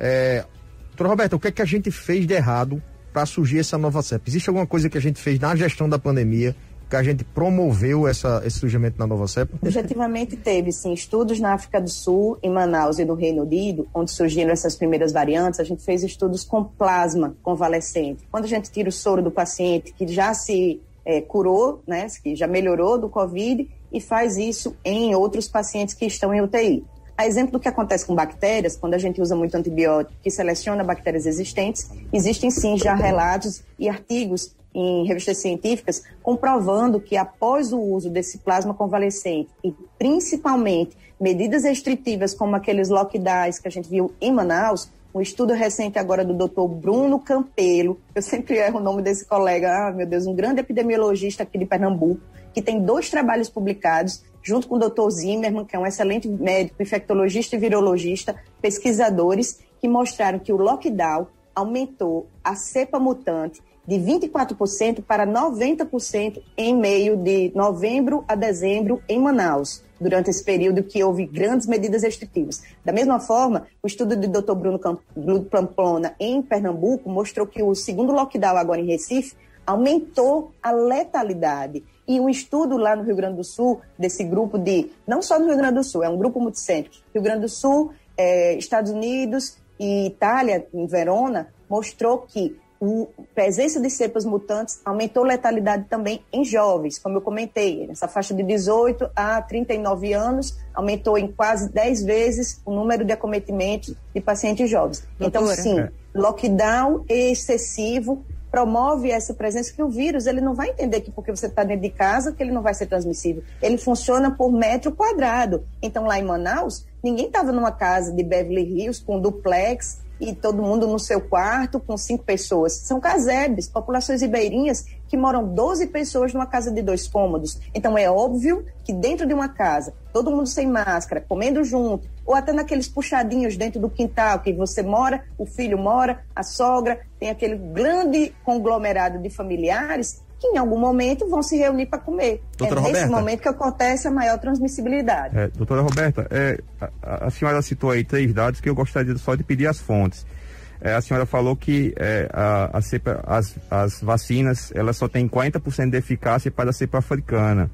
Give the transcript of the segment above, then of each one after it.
É, doutora Roberta, o que é que a gente fez de errado para surgir essa nova cepa? Existe alguma coisa que a gente fez na gestão da pandemia que a gente promoveu essa, esse surgimento da nova cepa? Objetivamente teve, sim, estudos na África do Sul, em Manaus e no Reino Unido, onde surgiram essas primeiras variantes, a gente fez estudos com plasma convalescente. Quando a gente tira o soro do paciente que já se é, curou, né, que já melhorou do Covid, e faz isso em outros pacientes que estão em UTI. A exemplo do que acontece com bactérias, quando a gente usa muito antibiótico que seleciona bactérias existentes, existem sim já relatos e artigos em revistas científicas comprovando que após o uso desse plasma convalescente e principalmente medidas restritivas como aqueles lockdowns que a gente viu em Manaus, um estudo recente agora do Dr. Bruno Campelo, eu sempre erro o nome desse colega, ah, meu Deus, um grande epidemiologista aqui de Pernambuco, que tem dois trabalhos publicados, junto com o Dr. Zimmermann, que é um excelente médico, infectologista e virologista, pesquisadores, que mostraram que o lockdown aumentou a cepa mutante de 24% para 90% em meio de novembro a dezembro em Manaus, durante esse período que houve grandes medidas restritivas. Da mesma forma, o estudo do Dr. Bruno Pamplona em Pernambuco mostrou que o segundo lockdown agora em Recife aumentou a letalidade. E um estudo lá no Rio Grande do Sul, desse grupo de, não só no Rio Grande do Sul, é um grupo multicêntrico, Rio Grande do Sul, é, Estados Unidos e Itália, em Verona, mostrou que a presença de cepas mutantes aumentou a letalidade também em jovens, como eu comentei, nessa faixa de 18 a 39 anos, aumentou em quase 10 vezes o número de acometimentos de pacientes jovens. Então, Doutora. Então, sim, é. lockdown excessivo promove essa presença que o vírus ele não vai entender que porque você está dentro de casa que ele não vai ser transmissível. Ele funciona por metro quadrado. Então, lá em Manaus, ninguém estava numa casa de Beverly Hills com duplex e todo mundo no seu quarto com cinco pessoas. São casebres, populações ribeirinhas que moram 12 pessoas numa casa de dois cômodos. Então é óbvio que dentro de uma casa, todo mundo sem máscara, comendo junto, ou até naqueles puxadinhos dentro do quintal que você mora, o filho mora, a sogra, tem aquele grande conglomerado de familiares que em algum momento vão se reunir para comer. Doutora é nesse Roberta, momento que acontece a maior transmissibilidade. É, doutora Roberta, é, a, a, senhora citou aí três dados que eu gostaria só de pedir as fontes. É, a senhora falou que é, a, a cepa, as, as vacinas elas só têm 40% de eficácia para a cepa africana.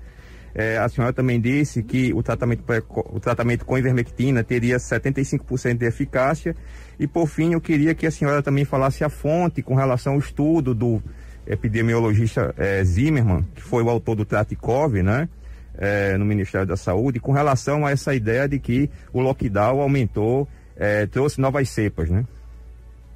É, a senhora também disse que o tratamento, o tratamento com ivermectina teria 75% de eficácia. E por fim, eu queria que a senhora também falasse a fonte com relação ao estudo do epidemiologista é, Zimmermann, que foi o autor do Tratikov, né? É, no Ministério da Saúde, com relação a essa ideia de que o lockdown aumentou, é, trouxe novas cepas, né?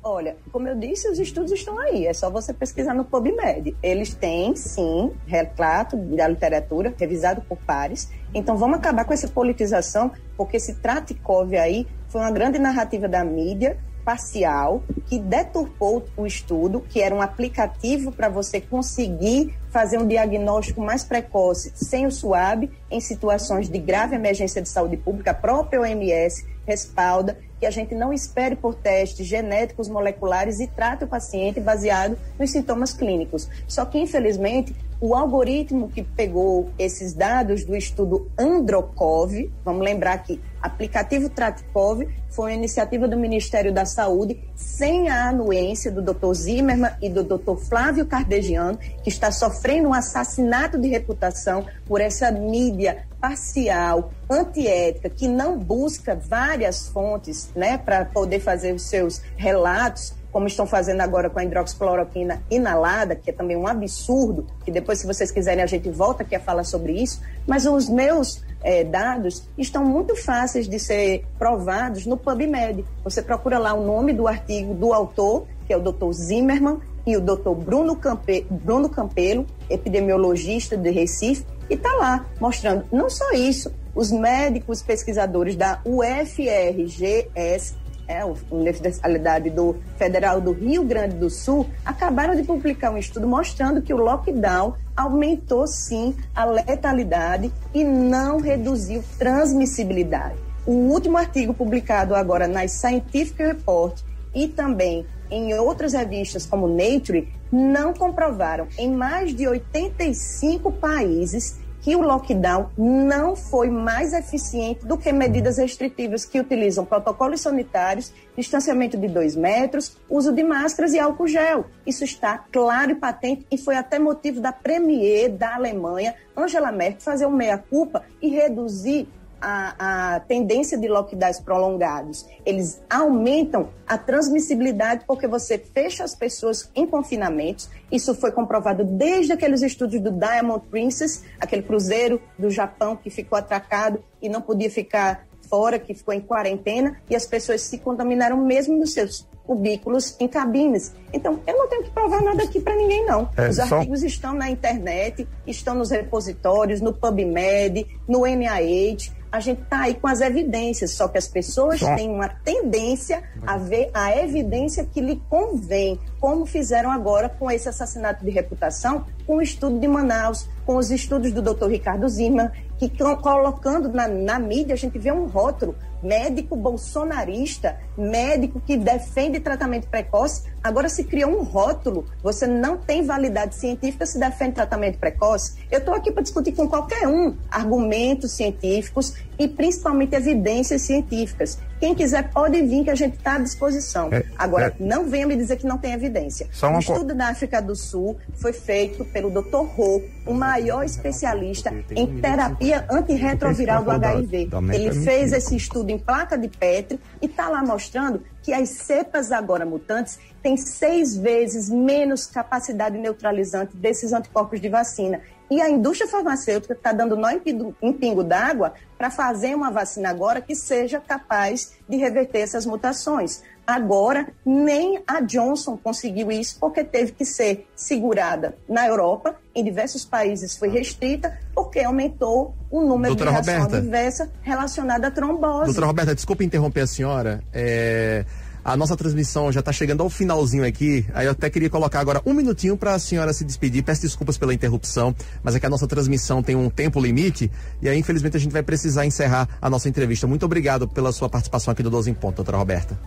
Olha, como eu disse, os estudos estão aí, é só você pesquisar no PubMed. Eles têm, sim, relato da literatura, revisado por pares. Então vamos acabar com essa politização, porque esse Tratikov aí foi uma grande narrativa da mídia, parcial que deturpou o estudo, que era um aplicativo para você conseguir fazer um diagnóstico mais precoce sem o SUAB em situações de grave emergência de saúde pública. A própria OMS respalda que a gente não espere por testes genéticos moleculares e trate o paciente baseado nos sintomas clínicos. Só que, infelizmente, o algoritmo que pegou esses dados do estudo Androcov, vamos lembrar que aplicativo Tratikov foi uma iniciativa do Ministério da Saúde sem a anuência do Dr. Zimmermann e do Dr. Flávio Cardegiano, que está sofrendo um assassinato de reputação por essa mídia parcial, antiética, que não busca várias fontes, né, para poder fazer os seus relatos como estão fazendo agora com a hidroxicloroquina inalada, que é também um absurdo, que depois, se vocês quiserem, a gente volta aqui a falar sobre isso. Mas os meus é, dados estão muito fáceis de ser provados no PubMed. Você procura lá o nome do artigo do autor, que é o Dr. Zimmermann, e o Dr. Bruno, Campe, Bruno Campelo, epidemiologista de Recife, e está lá mostrando não só isso, os médicos pesquisadores da UFRGS é, a Universidade do Federal do Rio Grande do Sul, acabaram de publicar um estudo mostrando que o lockdown aumentou sim a letalidade e não reduziu transmissibilidade. O último artigo publicado agora nas Scientific Report e também em outras revistas como Nature não comprovaram em mais de 85 países que o lockdown não foi mais eficiente do que medidas restritivas que utilizam protocolos sanitários, distanciamento de dois metros, uso de máscaras e álcool gel. Isso está claro e patente e foi até motivo da premier da Alemanha, Angela Merkel, fazer uma meia-culpa e reduzir a, a, tendência de lockdowns prolongados. Eles aumentam a transmissibilidade porque você fecha as pessoas em confinamentos. Isso foi comprovado desde aqueles estudos do Diamond Princess, aquele cruzeiro do Japão que ficou atracado e não podia ficar fora, que ficou em quarentena, e as pessoas se contaminaram mesmo nos seus cubículos em cabines. Então, eu não tenho que provar nada aqui para ninguém, não. É, Os só... artigos estão na internet, estão nos repositórios, no PubMed, no NIH a gente está aí com as evidências, só que as pessoas só... têm uma tendência a ver a evidência que lhe convém, como fizeram agora com esse assassinato de reputação, com o estudo de Manaus, com os estudos do Dr. Ricardo Zimmer, que estão colocando na, na mídia, a gente vê um rótulo, médico bolsonarista, médico que defende tratamento precoce, agora se cria um rótulo, você não tem validade científica se defende tratamento precoce. Eu estou aqui para discutir com qualquer um argumentos científicos e principalmente evidências científicas. Quem quiser pode vir que a gente está à disposição. É, Agora, é... não venha me dizer que não tem evidência. Só o estudo da África do Sul foi feito pelo Dr. Ho, o maior especialista em terapia antirretroviral do HIV. Ele fez esse estudo em placa de Petri e está lá mostrando que as cepas agora mutantes têm seis vezes menos capacidade neutralizante desses anticorpos de vacina. E a indústria farmacêutica está dando nó em pingo d'água para fazer uma vacina agora que seja capaz de reverter essas mutações. Agora, nem a Johnson conseguiu isso porque teve que ser segurada na Europa, em diversos países foi restrita, porque aumentou o número Doutora de reação Roberta, adversa relacionada à trombose. Doutora Roberta, desculpe interromper a senhora. É... A nossa transmissão já está chegando ao finalzinho aqui. Aí eu até queria colocar agora um minutinho para a senhora se despedir. Peço desculpas pela interrupção, mas é que a nossa transmissão tem um tempo limite e aí, infelizmente, a gente vai precisar encerrar a nossa entrevista. Muito obrigado pela sua participação aqui do 12 em Ponto, doutora Roberta.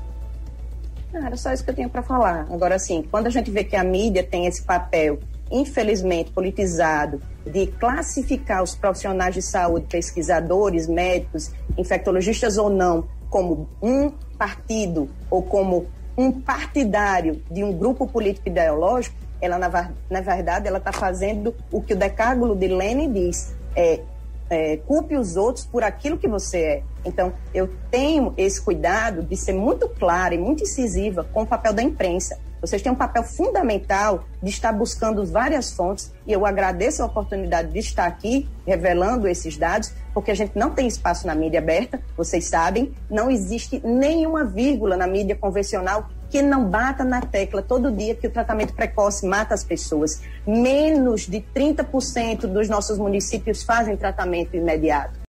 Ah, era só isso que eu tinha para falar. Agora, sim, quando a gente vê que a mídia tem esse papel, infelizmente, politizado, de classificar os profissionais de saúde, pesquisadores, médicos, infectologistas ou não, como um partido ou como um partidário de um grupo político ideológico, ela na, na verdade ela está fazendo o que o decágulo de Lenin diz, é, é, culpe os outros por aquilo que você é. Então eu tenho esse cuidado de ser muito clara e muito incisiva com o papel da imprensa. Vocês têm um papel fundamental de estar buscando várias fontes e eu agradeço a oportunidade de estar aqui revelando esses dados, porque a gente não tem espaço na mídia aberta, vocês sabem, não existe nenhuma vírgula na mídia convencional que não bata na tecla todo dia que o tratamento precoce mata as pessoas. Menos de 30% dos nossos municípios fazem tratamento imediato.